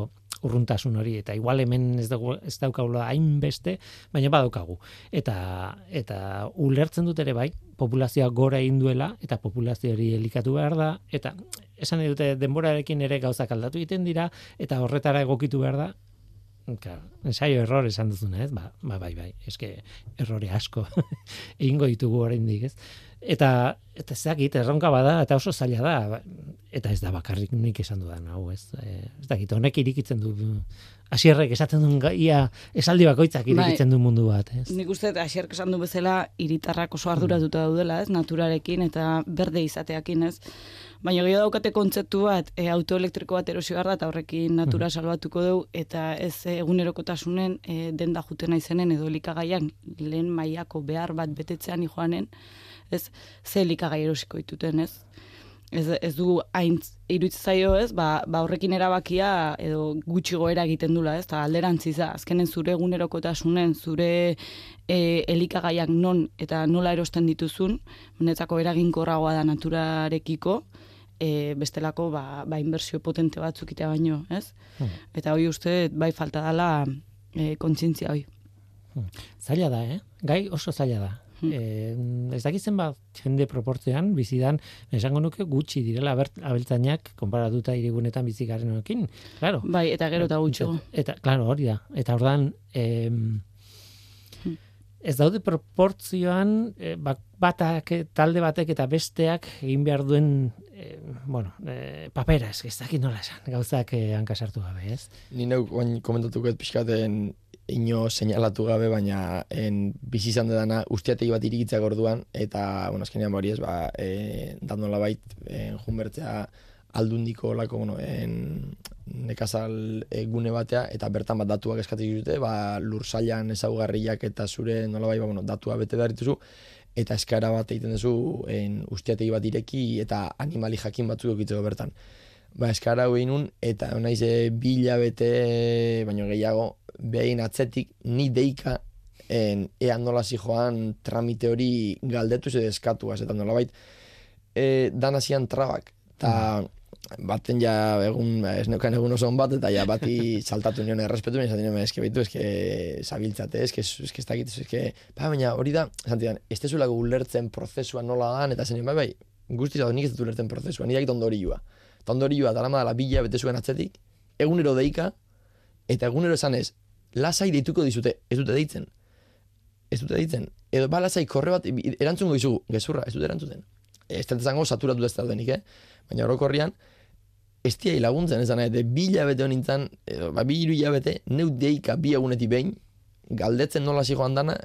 urruntasun hori eta igual hemen ez dago ez daukagula hainbeste, baina badaukagu. Eta eta ulertzen dut ere bai, populazioa gora egin duela eta populazio hori elikatu behar da eta esan dute denborarekin ere gauzak aldatu egiten dira eta horretara egokitu behar da. Claro, ensaio error esan duzuna, ez? Ba, ba bai, bai. Eske errore asko egingo ditugu oraindik, ez? Eta eta ez dakit, erronka bada eta oso zaila da. Eta ez da bakarrik nik esan dudan, hau, ez? E, ez dakit, honek irikitzen du hasierrek esaten duen ia esaldi bakoitzak irikitzen du mundu bat, ez? Nik uste, asierk esan du bezala, hiritarrak oso arduratuta daudela, ez, naturarekin eta berde izateakin, ez. Baina gehiago daukate kontzeptu bat, e, autoelektriko bat erosi behar da, eta horrekin natura salbatuko dugu, eta ez egunerokotasunen e, denda juten naizenen edo elikagaiak lehen mailako behar bat betetzean joanen, ez, ze elikagai erosiko dituten, ez. Ez, ez du hain iruditzen zaio, ez, ba, ba horrekin erabakia edo gutxi goera egiten dula, ez, eta alderantziz da, azkenen zure egunerokotasunen, zure e, elikagaiak non eta nola erosten dituzun, netzako eraginkorragoa da naturarekiko, e, bestelako ba, ba inbertsio potente batzuk itea baino, ez? Eta hoi uste bai falta dela e, kontzientzia hoi. Zaila da, eh? Gai oso zaila da. Hmm. Eh, ez dakitzen bat jende proportzean bizidan esango nuke gutxi direla abeltzainak konparatuta hirigunetan bizi garenekin. Claro. Bai, eta gero eta gutxiago. Eta, claro, hori da. Eta ordan, em, Hmm. Ez daude proportzioan bak- batak, eh, talde batek eta besteak egin behar duen eh, bueno, eh, papera, ez, ez dakit nola esan, gauzak eh, hankasartu gabe, ez? Ni neuk oain komentatuko ez pixkaten ino seinalatu gabe, baina en bizi izan dena ustiategi bat irikitzak orduan, eta, bueno, azkenean hori ez, ba, e, dandola bait, en, junbertzea aldundiko lako, bueno, en, nekazal e, gune batea, eta bertan bat datuak eskatzen dute, ba, lursailan ezaugarriak eta zure nolabait, ba, bueno, datua bete behar dituzu, eta eskara bat egiten duzu en, ustiategi bat ireki eta animali jakin batzuk eukitzeko bertan. Ba, eskara hau nun, eta naiz e, bi hilabete, baino gehiago, behin atzetik, ni deika en, ean nola joan tramite hori galdetuz edo eskatuaz, eta nolabait, e, dan trabak, eta baten ja egun, ez neukan egun oso bat, eta ja bati saltatu nion errespetu, baina esaten nion, eske baitu, eske zabiltzate, eske, eske ez dakit, eske, ba, baina hori da, esan zidan, ez tezulako ulertzen prozesua nola dan, eta zen bai, bai, guztiz hau nik ez dut ulertzen prozesua, ni dakit ondorioa. Eta ondorioa, dara madala bila bete zuen atzetik, egunero deika, eta egunero esan ez, lasai deituko dizute, ez dute deitzen. Ez dute deitzen. Edo ba lasai korre bat, erantzungo dizugu, gezurra, ez dute erantzuten. Ez dut zango saturatu ez daudenik, eh? Baina orokorrian, ez diai laguntzen, ez nahi, de bi hilabete honintzen, ba, bi hiru hilabete, neu deika bi egunetik behin, galdetzen nola joan dana,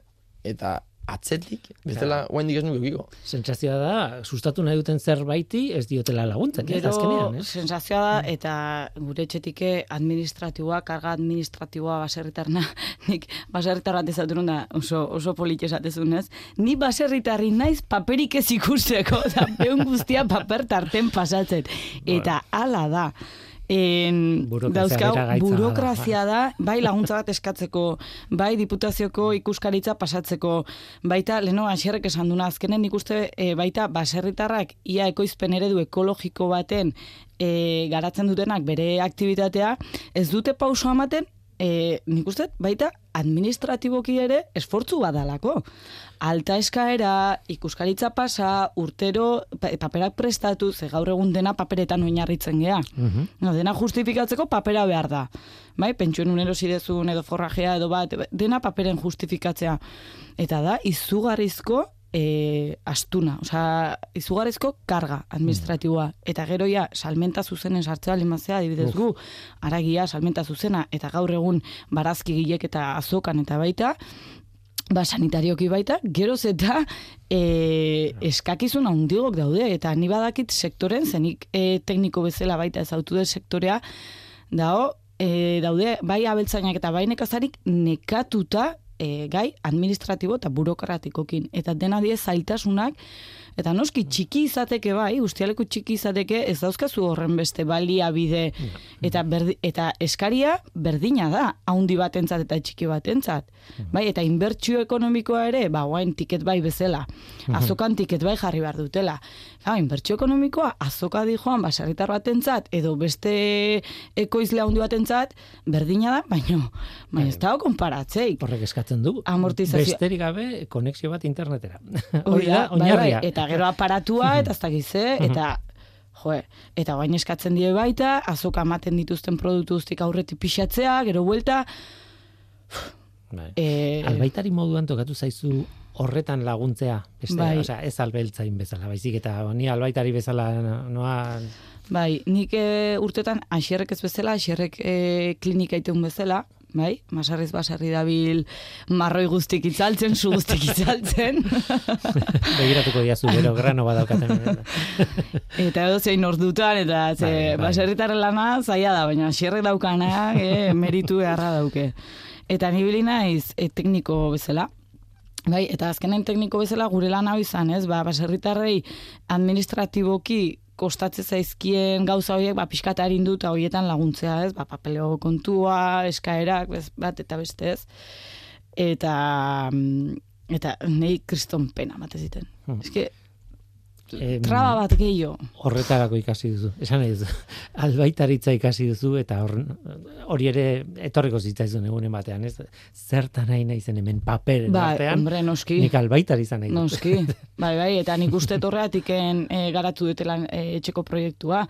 eta atzetik, bestela, claro. ez nuke ukiko. Sentsazioa da, sustatu nahi duten zerbaiti ez diotela laguntzen, ez Gero, azkenean, ez? sensazioa da, eta gure etxetike administratiboa, karga administratiboa baserritarna, nik baserritar bat ezaturun da oso, oso polit esatezun, ez? Ni baserritarri naiz paperik ez ikusteko, da behun guztia paper tarten pasatzen. Eta hala da. En, dauzkau, burokrazia da, bai laguntza bat eskatzeko, bai diputazioko ikuskaritza pasatzeko, baita, leno asierrek esan duna, azkenen nik uste e, baita baserritarrak ia ekoizpen eredu ekologiko baten e, garatzen dutenak bere aktibitatea, ez dute pauso ematen, e, nik uste baita administratiboki ere esfortzu badalako. Alta eskaera, ikuskaritza pasa, urtero pa- paperak prestatu, ze gaur egun dena paperetan oinarritzen gea. Mhm. No, dena justifikatzeko papera behar da. Bai, pentsuen unero zidezun edo forrajea edo bat, dena paperen justifikatzea. Eta da, izugarrizko e, astuna, osea, izugarrizko karga administratiboa. Eta gero ja, salmenta zuzenen sartzea limazea, adibidez gu, aragia, salmenta zuzena, eta gaur egun barazki gilek eta azokan eta baita, ba, sanitarioki baita, geroz eta e, eskakizun handigok daude, eta ni badakit sektoren, zenik e, tekniko bezala baita ezautu dut sektorea, dao, e, daude, bai abeltzainak eta bai nekazarik nekatuta e, gai administratibo eta burokratikokin. Eta dena die zailtasunak, eta noski txiki izateke bai, guztialeko txiki izateke ez dauzkazu horren beste baliabide eta berdi, eta eskaria berdina da, haundi batentzat eta txiki batentzat. Bai, eta inbertsio ekonomikoa ere, ba, guain tiket bai bezala. Azokan tiket bai jarri behar dutela. Ha, inbertsio ekonomikoa azoka di joan baserritar batentzat edo beste ekoizle haundi batentzat berdina da, baino, baina ez dago konparatzeik. Horrek eskatzen du. Amortizazio- Besterik gabe, konexio bat internetera. Hori da, bai, bai, oinarria. Eta gero aparatua, eta ez dakiz, eh? eta joe, eta bain eskatzen die baita, azoka ematen dituzten produktu guztik aurretik pixatzea, gero buelta, Bai. e, Albaitari moduan tokatu zaizu horretan laguntzea, beste, Bai. osea, ez albeltzain bezala, baizik eta ni albaitari bezala noa bai, nik e, urtetan asierrek ez bezala, asierrek e, klinika iteun bezala, bai, masarriz basarri dabil marroi guztik itzaltzen, su guztik itzaltzen, begiratuko diazu gero grano badaukaten. eta edo zein ordutan, eta ze, Bai, bai. baserritarren lana zaila da, baina asierrek daukana, e, meritu beharra dauke. Eta ni bili naiz e, tekniko bezala, Bai, eta azkenen tekniko bezala gure lan hau izan, ez? Ba, baserritarrei administratiboki kostatze zaizkien gauza horiek, ba, pixkat arindu eta horietan laguntzea, ez? Ba, papeleo kontua, eskaerak, bez, bat eta beste, ez? Eta, mm, eta nahi kriston pena mate ziten. Hmm. Eske, Em, traba bat gehiago. horretarako ikasi duzu. Esan duzu. Albaitaritza ikasi duzu eta hor, hori ere etorriko zitzaizun egunen batean, ez? Zertan nahi naizen hemen paperen Ba, artean, hombre, noski. nik albaitari izan nahi. Noski, bai, bai, eta nik uste torreatiken e, garatu dutela e, etxeko proiektua.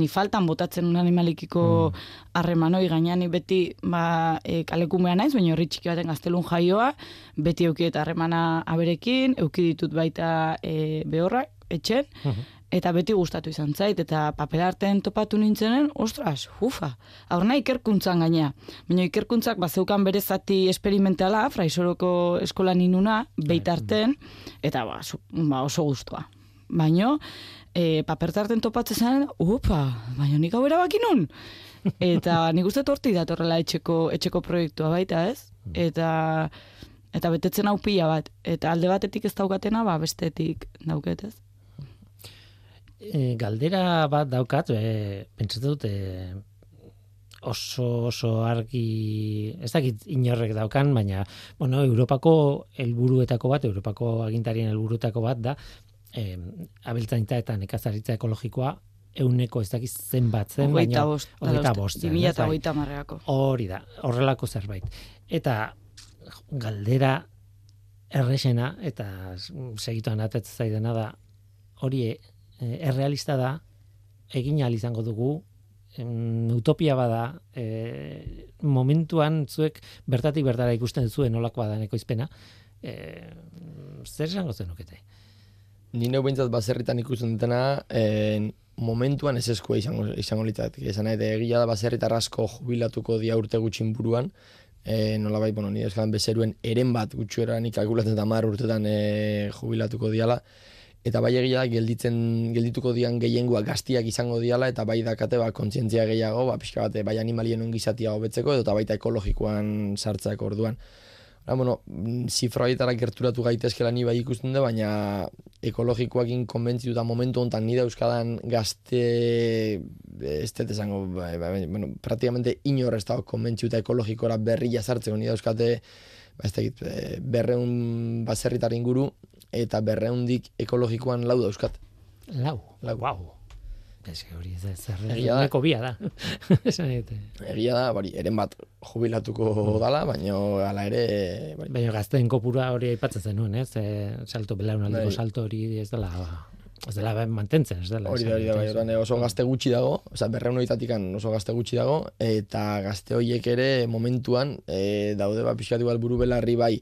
Ni faltan botatzen un animalikiko harreman hori gainean ni beti ba, e, kalekumea naiz, baina horri txiki baten gaztelun jaioa, beti euki eta harremana aberekin, euki ditut baita e, behorrak, etxen, eta beti gustatu izan zait, eta papel artean topatu nintzenen, ostras, ufa, aurna ikerkuntzan gainea. Baina ikerkuntzak bazeukan bere zati esperimentala, fraisoroko eskolan inuna, beitarten, eta ba, su- ba, oso guztua. Baino, e, papertarten topatzen zen, upa, baina nik hau erabaki nun. Eta nik uste horti datorrela etxeko, etxeko proiektua baita, ez? Eta eta betetzen hau pila bat. Eta alde batetik ez daukatena, ba bestetik dauket, ez? E, galdera bat daukat, e, pentsatzen dut, e, oso oso argi, ez dakit inorrek daukan, baina, bueno, Europako helburuetako bat, Europako agintarien helburuetako bat da, e, abeltzaintza eta nekazaritza ekologikoa euneko ez dakiz zenbat zen, baina hogeita bost zen, 2000 ez, eta bai. hogeita marreako. Hori da, horrelako zerbait. Eta galdera errexena eta segituan atetzen zaidana da hori e, errealista da egin ahal izango dugu em, utopia bada e, momentuan zuek bertatik bertara ikusten zuen nolakoa da ekoizpena e, zer esango zenukete? Ni neu behintzat baserritan ikusten dutena, en, momentuan ez eskua izango, izango litzateke. Esan nahi, egia da baserritar asko jubilatuko dia urte gutxin buruan, e, nola bai, bueno, nire eskalan bezeruen eren bat gutxuera nik kalkulatzen eta mar urtetan e, jubilatuko diala, eta bai egia da gelditzen geldituko dian gehiengoa gaztiak izango diala eta bai dakate ba kontzientzia gehiago ba pixka bat bai animalien ongizatia hobetzeko edo eta baita ekologikoan sartzeko orduan. Ba, bueno, zifra horietara gerturatu gaitezkela ni bai ikusten da, baina ekologikoakin konbentzituta momentu honetan nire euskadan gazte ez dut esango, bai, bai, bueno, praktikamente inor ez dago konbentzituta ekologikora berri jazartzeko nire euskate ba, ez dakit, eh, berreun baserritar inguru eta berreundik ekologikoan lau dauzkat. Lau. Lau. Wow. Ez hori ez zer Egia da. ehuneko bia da. Egia da, bari, eren bat jubilatuko dala, baina hala ere, bai, Baina gazteen kopura hori aipatzen zenuen, ez? E, salto belaunaldiko Bai. salto hori ez dela ez dela mantentzen, ez dela. Hori da, hori da, bai, eh, oso gazte gutxi dago, oza, berreun horietatikan oso gazte gutxi dago, eta gazte horiek ere momentuan e, daude ba, pixkat igual buru belarri bai,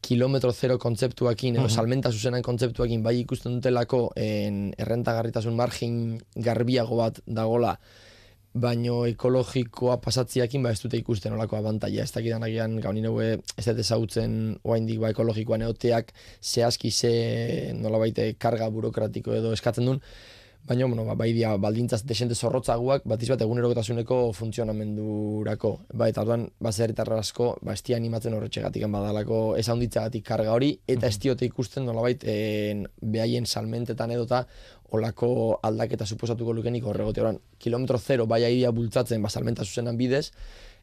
kilometro zero kontzeptuakin, edo salmenta zuzenan kontzeptuakin bai ikusten dutelako en, errentagarritasun margin garbiago bat dagola baino ekologikoa pasatziakin ba ez dute ikusten olako abantaia. Ez dakidan agian gauni neue ez dut ezagutzen oaindik ba ekologikoan egoteak zehazki ze nolabait karga burokratiko edo eskatzen duen, Baina, bueno, ba, bai dia, baldintzaz desente zorrotzaguak, bat izbat egunerokotasuneko funtzionamendurako. Ba, eta orduan, ba, zerritarra asko, ba, estia animatzen horretxegatik badalako ez handitzagatik karga hori, eta ez diote ikusten nolabait, en, behaien salmentetan edota, olako aldaketa suposatuko lukenik horregote. Orduan, kilometro zero bai aidia bultzatzen, ba, salmenta zuzenan bidez,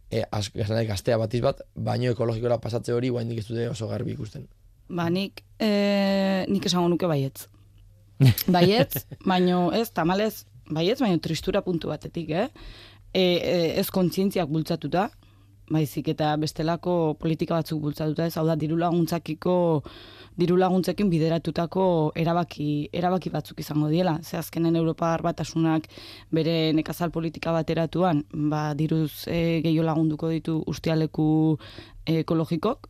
e, az, gaztea bat izbat, baino ekologikora pasatze hori, guain ez dute oso garbi ikusten. Ba, nik, e, nik esango nuke baietz. Baietz, baino ez, tamalez, baietz, baino tristura puntu batetik, eh? E, e, ez kontzientziak bultzatuta, baizik eta bestelako politika batzuk bultzatuta ez, hau da, diru laguntzakiko diru laguntzekin bideratutako erabaki, erabaki batzuk izango diela. Ze azkenen Europar batasunak bere nekazal politika bateratuan, ba, diruz e, gehiago lagunduko ditu ustialeku ekologikok,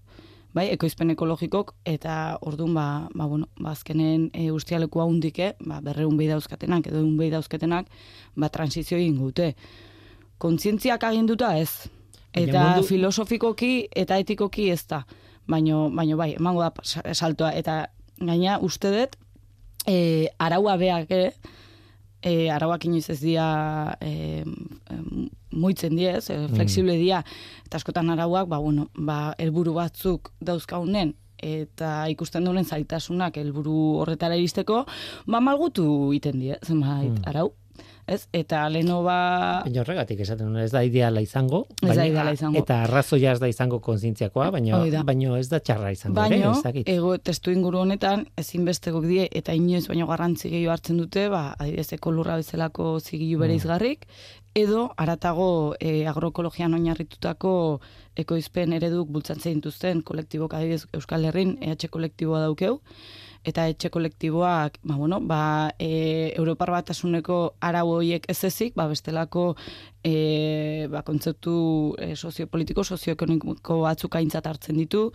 bai, ekoizpen ekologikok, eta orduan, ba, ba, bueno, ba, azkenen e, ustialeku haundike, ba, berreun behi dauzkatenak, edo un behi dauzkatenak, ba, transizio egin gute. Kontzientziak aginduta ez, eta mundu- filosofikoki eta etikoki ez da. Baino, baino bai, emango da sa- saltoa, eta gaina uste dut, e, araua beak ere, e, arauak inoiz ez dira e, em, muitzen diez, e, flexible dira, eta askotan arauak, ba, bueno, ba, helburu batzuk dauzkaunen, eta ikusten duen zaitasunak helburu horretara iristeko, ba, malgutu iten die, zenbait arau. Ez? Eta leno ba... Baina horregatik esaten ez da ideala izango, Ez da baina- ideala izango. eta arrazoia ez da izango kontzientziakoa, baina da. baino ez da txarra izango, ez dakit. ego testu inguru honetan, ezinbestekok die, eta inoiz baino garrantzi gehiago hartzen dute, ba, adibidez, ekolurra bezalako zigilu bereizgarrik, edo aratago e, agroekologian oinarritutako ekoizpen ereduk bultzatzen dituzten kolektibok adibidez Euskal Herrin EH kolektiboa daukeu, eta etxe kolektiboak, ba, bueno, ba, e, Europar batasuneko arau horiek ez ezik, ba, bestelako e, ba, kontzeptu e, soziopolitiko, sozioekonomiko batzuk aintzat hartzen ditu,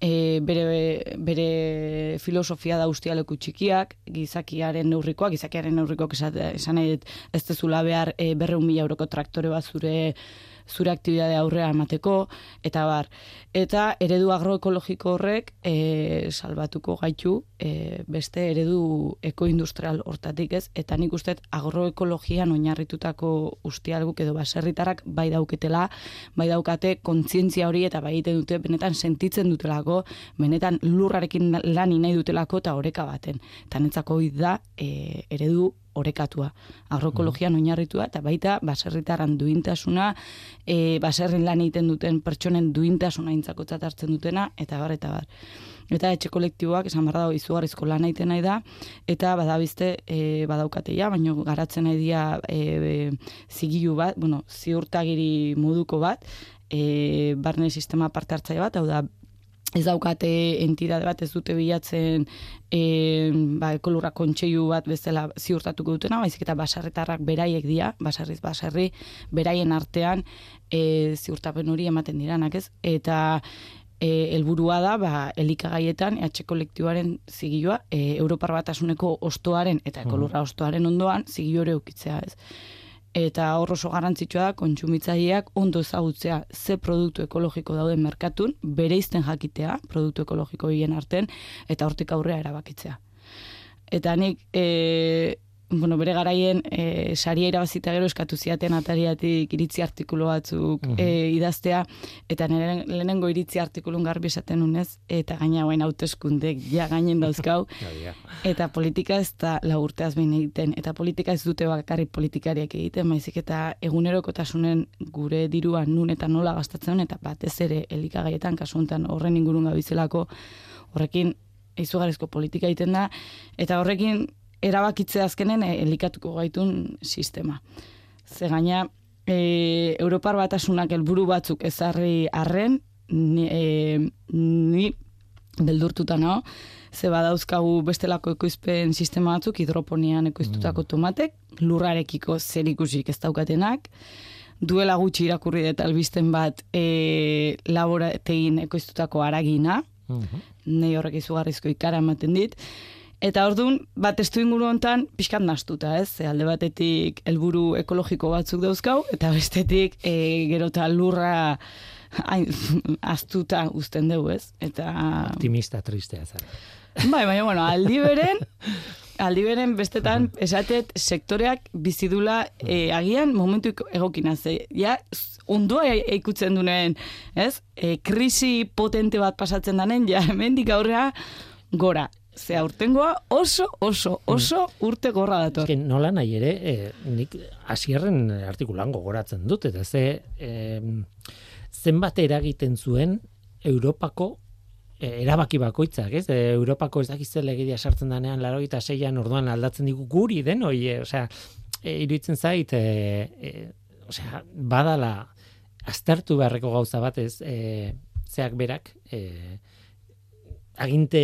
e, bere, bere filosofia da ustialeku txikiak, gizakiaren neurrikoak, gizakiaren neurrikoak esan, ez dezula behar e, berreun mila euroko traktore bat zure zure aktibidade aurrea emateko, eta bar. Eta eredu agroekologiko horrek e, salbatuko gaitu e, beste eredu ekoindustrial hortatik ez, eta nik uste agroekologian oinarritutako ustialguk edo baserritarrak bai dauketela, bai daukate kontzientzia hori eta bai egiten dute benetan sentitzen dutelako, benetan lurrarekin lani nahi dutelako eta oreka baten. Eta netzako da e, eredu orekatua, agroekologian oinarritua eta baita baserritarran duintasuna, e, baserrin lan egiten duten pertsonen duintasuna intzakotzat hartzen dutena, eta bar, eta bar. Eta etxe kolektiboak, esan behar dago, izugarrizko lan egiten nahi da, eta badabizte e, badaukate ja, baina garatzen nahi dia e, zigilu bat, bueno, ziurtagiri moduko bat, e, barne sistema parte hartzaile bat, hau da, ez daukate entidade bat ez dute bilatzen e, ba, ekolurra kontseilu bat bezala ziurtatuko dutena, baizik eta basarretarrak beraiek dira, basarriz basarri, beraien artean e, ziurtapen hori ematen diranak, ez? Eta e, helburua da ba, elikagaietan EH kolektiboaren zigilua e, Europar batasuneko ostoaren eta ekolurra ostoaren ondoan zigilu hori eukitzea, ez? Eta hor oso garrantzitsua da kontsumitzaileak ondo ezagutzea ze produktu ekologiko dauden merkatun, bereizten jakitea produktu ekologiko horien arten eta hortik aurrea erabakitzea. Eta nik e, bueno, bere garaien e, saria irabazita gero eskatu ziaten atariatik iritzi artikulu batzuk e, idaztea, eta nire lehenengo iritzi artikulun garbi esaten unez, eta gaina hauen hauteskundek ja gainen dauzkau, eta politika ez da laburteaz behin egiten, eta politika ez dute bakarrik politikariak egiten, baizik eta egunerokotasunen gure dirua nun eta nola gastatzen, eta batez ere elikagaietan, kasu honetan horren ingurun gabizelako, horrekin izugarrizko politika egiten da, eta horrekin erabakitzea azkenen eh, elikatuko gaitun sistema. Ze gaina, e, Europar batasunak helburu batzuk ezarri arren, ni, e, ni beldurtuta nao, ze badauzkagu bestelako ekoizpen sistema batzuk, hidroponian ekoiztutako tomatek, lurrarekiko zer ikusik ez daukatenak, duela gutxi irakurri dut albisten bat e, laborategin ekoiztutako aragina, nei horrek izugarrizko ikara ematen dit, Eta orduan, bat testu inguru hontan pixkat nastuta, ez? Ze alde batetik helburu ekologiko batzuk dauzkau, eta bestetik e, gero eta lurra hain, aztuta uzten dugu, ez? Eta... Optimista tristea zara. Bai, baina, bueno, aldi beren, aldi beren bestetan, esatet, sektoreak bizidula e, agian momentu egokina, ze, ja, z- ondua e- ikutzen duen, ez? E, krisi potente bat pasatzen danen, ja, hemendik aurrea gora. Ze aurtengoa oso, oso, oso urte gorra dator. Eske nola nahi ere, e, nik hasierren artikulan gogoratzen dut, eta ze e, zenbat eragiten zuen Europako e, erabaki bakoitzak, ez? E, Europako ez dakiz legedia sartzen danean, laro eta seian orduan aldatzen digu guri den, oi, e, osea, e, iruditzen zait, e, osea, badala aztertu beharreko gauza bat ez, zeak berak, aginte,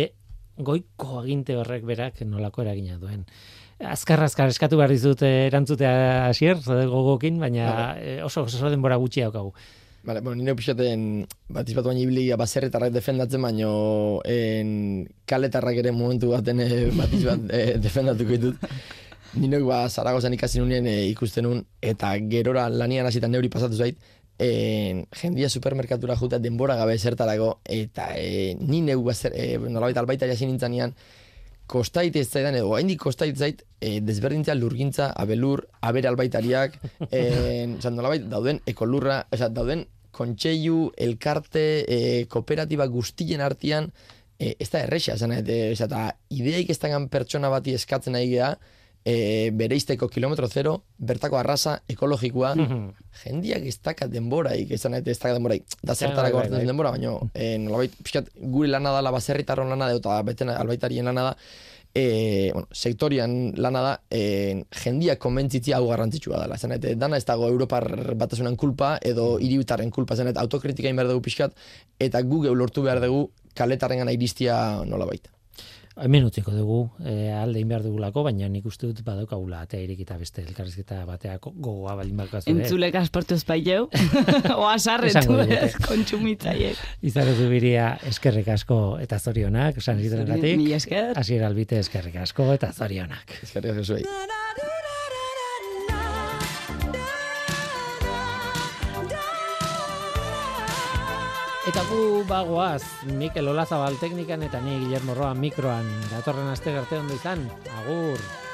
goiko aginte horrek berak nolako eragina duen. Azkar, azkar, eskatu behar dizut eh, erantzutea hasier, zede gogokin, baina eh, oso, oso denbora gutxi daukagu. Vale, bueno, nire pixaten bat izbatu baina ibili baserritarrak defendatzen, baino en, kaletarrak ere momentu baten eh, bat izbat eh, defendatuko ditut. Ninoek ba Zaragozan ikasi nunien eh, ikusten nun, eta gerora lanian hasita neuri pasatu zait, en, jendia supermerkatura juta denbora gabe zertarako, eta e, ni neu bazer, e, nolabait albaita jasi nintzanean, kostait ez zaidan, edo haindik kostait zait, e, desberdintzea lurgintza, abelur, abere albaitariak, en, oza, nolabait dauden ekolurra, oza, dauden kontseilu, elkarte, e, kooperatiba guztien artean, e, ez da erresa, et, e, eta ideaik ez pertsona bati eskatzen nahi gea, e, bereizteko kilometro zero, bertako arrasa ekologikoa, jendiak ez daka denboraik, esan nahi ez daka denboraik, da bai, zertarako bai, hartzen bai. duen denbora, baina e, nolabait, pixkat, gure lana dala baserritarron lana da, eta beten albaitarien lana da, e, bueno, sektorian lana da, e, jendiak konbentzitzia hau garrantzitsua dela. Nahi, dana ez dago Europar batasunan kulpa, edo hiribitarren kulpa, esan nahi, autokritika behar dugu pixkat, eta gu geu lortu behar dugu kaletarren gana iristia nolabait. Hemen utziko dugu, e, alde behar dugulako, baina nik uste dut badaukagula atea irekita beste elkarrizketa bateako gogoa baldin bakazu. Entzulek asportu espaileu, oa sarretu ez, kontsumitzaiek. Izaro zubiria eskerrik asko eta zorionak, esan zitenagatik. Mila esker. Asier albite eskerrik asko eta zorionak. Eskerrik asko Eta gu bagoaz, Mikel Olazabal teknikan eta ni Guillermo Roa mikroan. Datorren aste arte ondo izan. Agur.